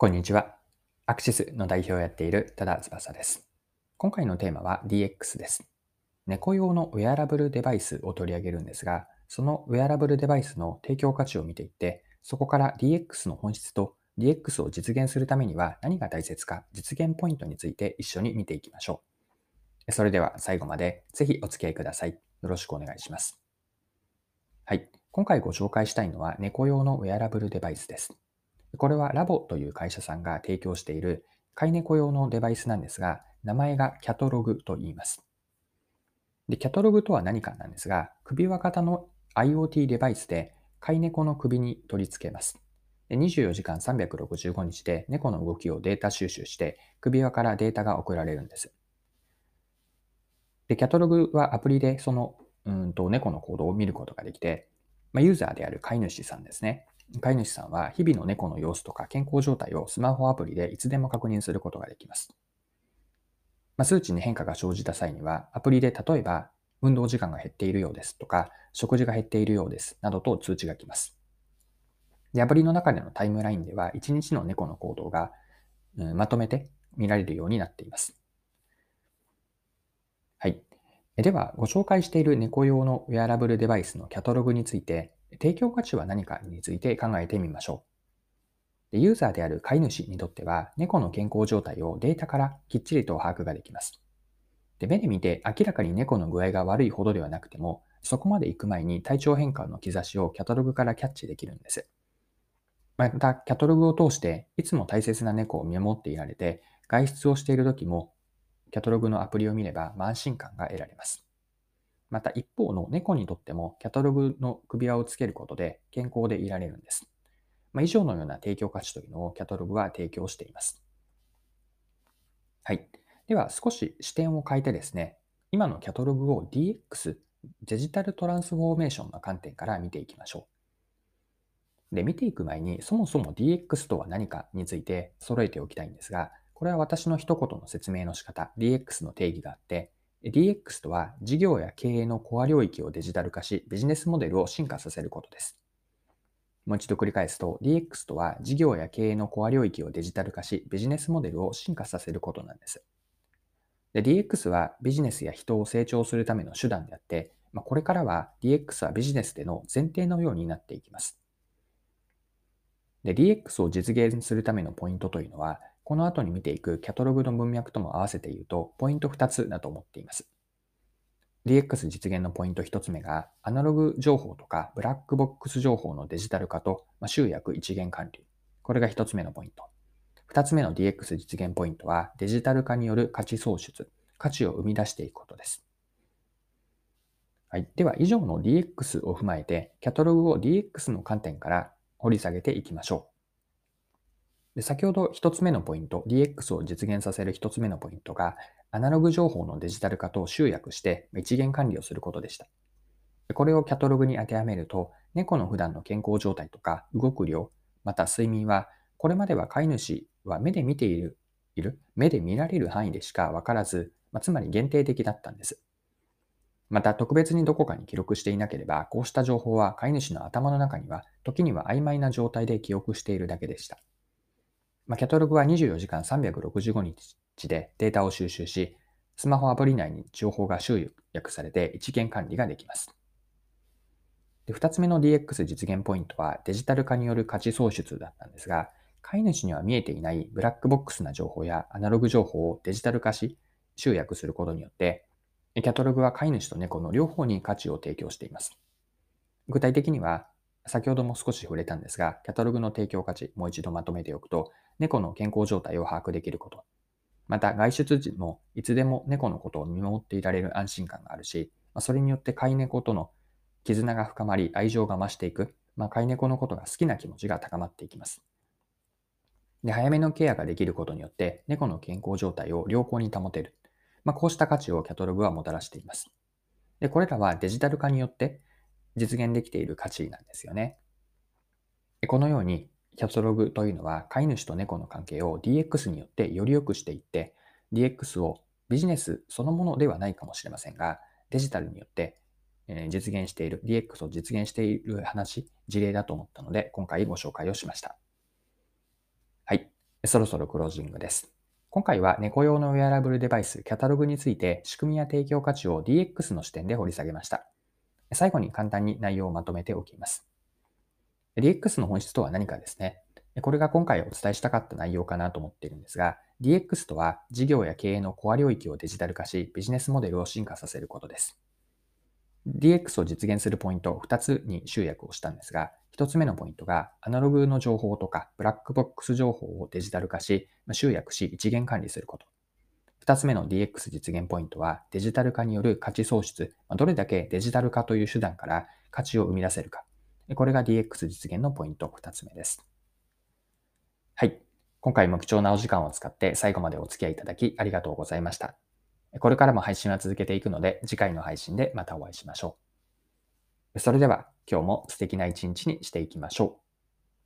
こんにちは。アクシスの代表をやっている多田翼です。今回のテーマは DX です。猫用のウェアラブルデバイスを取り上げるんですが、そのウェアラブルデバイスの提供価値を見ていって、そこから DX の本質と DX を実現するためには何が大切か実現ポイントについて一緒に見ていきましょう。それでは最後までぜひお付き合いください。よろしくお願いします。はい。今回ご紹介したいのは猫用のウェアラブルデバイスです。これはラボという会社さんが提供している飼い猫用のデバイスなんですが、名前がキャトログと言います。で、キャトログとは何かなんですが、首輪型の IoT デバイスで飼い猫の首に取り付けます。で24時間365日で猫の動きをデータ収集して首輪からデータが送られるんです。で、キャトログはアプリでそのうんと猫の行動を見ることができて、まあ、ユーザーである飼い主さんですね。飼い主さんは日々の猫の様子とか健康状態をスマホアプリでいつでも確認することができます。まあ、数値に変化が生じた際には、アプリで例えば運動時間が減っているようですとか、食事が減っているようですなどと通知が来ます。で、アプリの中でのタイムラインでは、1日の猫の行動が、うん、まとめて見られるようになっています。はい。では、ご紹介している猫用のウェアラブルデバイスのキャタログについて、提供価値は何かについて考えてみましょう。ユーザーである飼い主にとっては、猫の健康状態をデータからきっちりと把握ができます。で目で見て明らかに猫の具合が悪いほどではなくても、そこまで行く前に体調変化の兆しをキャタログからキャッチできるんです。また、キャタログを通して、いつも大切な猫を見守っていられて、外出をしている時も、キャタログのアプリを見れば安心感が得られます。また一方の猫にとってもキャタログの首輪をつけることで健康でいられるんです。まあ、以上のような提供価値というのをキャタログは提供しています。はい。では少し視点を変えてですね、今のキャタログを DX、デジタルトランスフォーメーションの観点から見ていきましょう。で、見ていく前にそもそも DX とは何かについて揃えておきたいんですが、これは私の一言の説明の仕方、DX の定義があって、DX とは事業や経営のコア領域をデジタル化し、ビジネスモデルを進化させることです。もう一度繰り返すと、DX とは事業や経営のコア領域をデジタル化し、ビジネスモデルを進化させることなんです。で DX はビジネスや人を成長するための手段であって、まあ、これからは DX はビジネスでの前提のようになっていきます。で DX を実現するためのポイントというのは、この後に見ていくキャタログの文脈とも合わせて言うと、ポイント2つだと思っています。DX 実現のポイント1つ目が、アナログ情報とかブラックボックス情報のデジタル化と、ま集約一元管理。これが1つ目のポイント。2つ目の DX 実現ポイントは、デジタル化による価値創出、価値を生み出していくことです。はい。では、以上の DX を踏まえて、キャタログを DX の観点から掘り下げていきましょう。で先ほど一つ目のポイント、DX を実現させる一つ目のポイントが、アナログ情報のデジタル化と集約して一元管理をすることでした。これをキャタログに当てはめると、猫の普段の健康状態とか動く量、また睡眠は、これまでは飼い主は目で見ている、いる目で見られる範囲でしかわからず、まあ、つまり限定的だったんです。また特別にどこかに記録していなければ、こうした情報は飼い主の頭の中には、時には曖昧な状態で記憶しているだけでした。まあ、キャタログは24時間365日でデータを収集し、スマホアプリ内に情報が集約されて一元管理ができます。で2つ目の DX 実現ポイントはデジタル化による価値創出だったんですが、飼い主には見えていないブラックボックスな情報やアナログ情報をデジタル化し、集約することによって、キャタログは飼い主と猫の両方に価値を提供しています。具体的には、先ほども少し触れたんですが、キャタログの提供価値、もう一度まとめておくと、猫の健康状態を把握できること。また、外出時もいつでも猫のことを見守っていられる安心感があるし、それによって飼い猫との絆が深まり、愛情が増していく、まあ、飼い猫のことが好きな気持ちが高まっていきます。で、早めのケアができることによって、猫の健康状態を良好に保てる。まあ、こうした価値をキャトログはもたらしています。で、これらはデジタル化によって実現できている価値なんですよね。このようにキャタログというのは飼い主と猫の関係を DX によってより良くしていって DX をビジネスそのものではないかもしれませんがデジタルによって実現している DX を実現している話事例だと思ったので今回ご紹介をしましたはいそろそろクロージングです。今回は猫用のウェアラブルデバイス、キャタログについて仕組みや提供価値を DX の視点で掘り下げました。最後に簡単に内容をまとめておきます。DX の本質とは何かですね。これが今回お伝えしたかった内容かなと思っているんですが、DX とは事業や経営のコア領域をデジタル化し、ビジネスモデルを進化させることです。DX を実現するポイント2つに集約をしたんですが、1つ目のポイントが、アナログの情報とかブラックボックス情報をデジタル化し、集約し一元管理すること。2つ目の DX 実現ポイントは、デジタル化による価値創出、どれだけデジタル化という手段から価値を生み出せるか。これが DX 実現のポイント2つ目です。はい。今回も貴重なお時間を使って最後までお付き合いいただきありがとうございました。これからも配信は続けていくので、次回の配信でまたお会いしましょう。それでは今日も素敵な一日にしていきましょう。